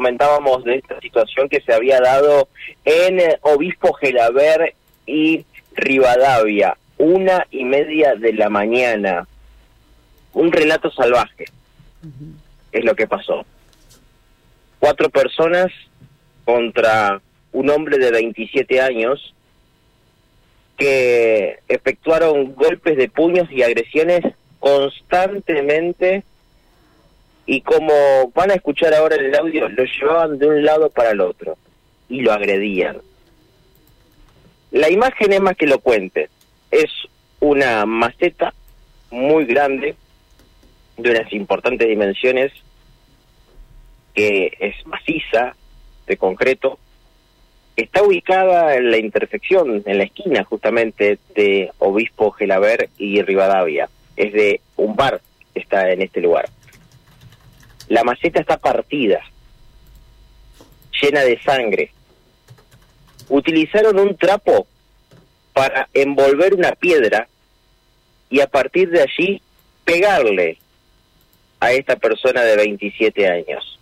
comentábamos de esta situación que se había dado en Obispo Gelaber y Rivadavia, una y media de la mañana. Un relato salvaje es lo que pasó. Cuatro personas contra un hombre de 27 años que efectuaron golpes de puños y agresiones constantemente y como van a escuchar ahora el audio, lo llevaban de un lado para el otro y lo agredían. La imagen es más que lo cuente. Es una maceta muy grande, de unas importantes dimensiones, que es maciza, de concreto, está ubicada en la intersección, en la esquina justamente de Obispo Gelaber y Rivadavia. Es de un bar que está en este lugar. La maceta está partida, llena de sangre. Utilizaron un trapo para envolver una piedra y a partir de allí pegarle a esta persona de 27 años.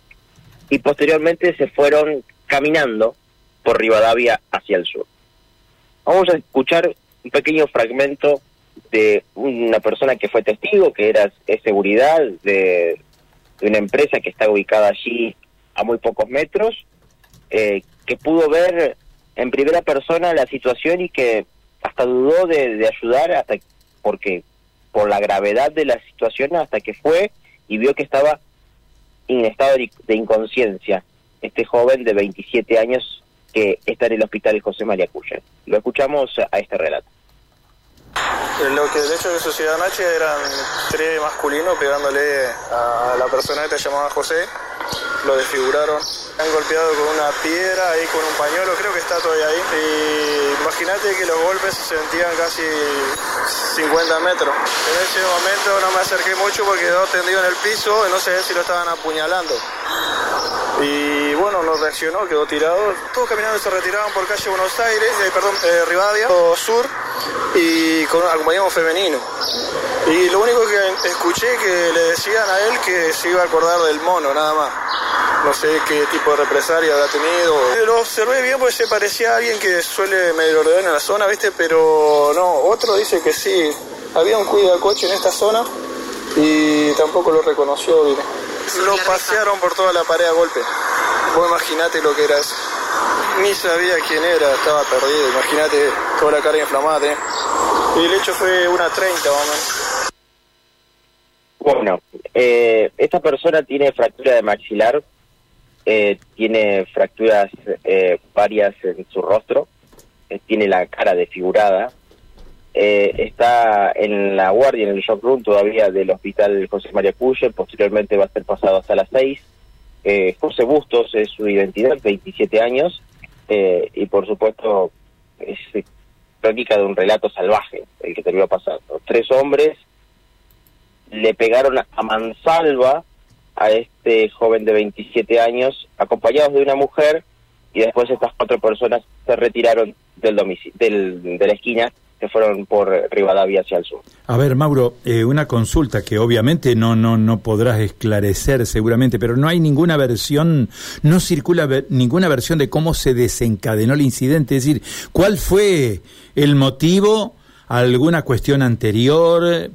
Y posteriormente se fueron caminando por Rivadavia hacia el sur. Vamos a escuchar un pequeño fragmento de una persona que fue testigo, que era seguridad de, una empresa que está ubicada allí a muy pocos metros, eh, que pudo ver en primera persona la situación y que hasta dudó de, de ayudar hasta porque por la gravedad de la situación hasta que fue y vio que estaba en estado de inconsciencia este joven de 27 años que está en el hospital José María Cuya. Lo escuchamos a este relato. Lo que de hecho que sucedió anoche eran tres masculinos pegándole a la persona que te llamaba José, lo desfiguraron, han golpeado con una piedra ahí con un pañuelo, creo que está todavía ahí. Y imagínate que los golpes se sentían casi 50 metros. En ese momento no me acerqué mucho porque quedó tendido en el piso y no sé si lo estaban apuñalando. Y bueno, no reaccionó, quedó tirado. Todos caminando se retiraban por calle Buenos Aires, eh, perdón, eh, Rivadavia, Sur, y con un acompañamiento femenino. Y lo único que escuché que le decían a él que se iba a acordar del mono, nada más. No sé qué tipo de represalia habrá tenido. Lo observé bien porque se parecía a alguien que suele medio ordenar en la zona, ¿viste? Pero no, otro dice que sí. Había un cuida coche en esta zona y tampoco lo reconoció, lo pasearon por toda la pared a golpe. Vos imaginate lo que era eso. Ni sabía quién era, estaba perdido. Imagínate toda la cara inflamada. ¿eh? Y el hecho fue una 30 más Bueno, eh, esta persona tiene fractura de maxilar, eh, tiene fracturas eh, varias en su rostro, tiene la cara desfigurada, eh, está en la guardia, en el shock room todavía del hospital José María Cuye, posteriormente va a ser pasado hasta las 6. Eh, José Bustos es su identidad, 27 años, eh, y por supuesto es crónica de un relato salvaje el que terminó pasando. Tres hombres le pegaron a mansalva a este joven de 27 años, acompañados de una mujer, y después estas cuatro personas se retiraron del del, de la esquina que fueron por Rivadavia hacia el sur. A ver, Mauro, eh, una consulta que obviamente no, no, no podrás esclarecer seguramente, pero no hay ninguna versión, no circula ninguna versión de cómo se desencadenó el incidente, es decir, cuál fue el motivo, alguna cuestión anterior,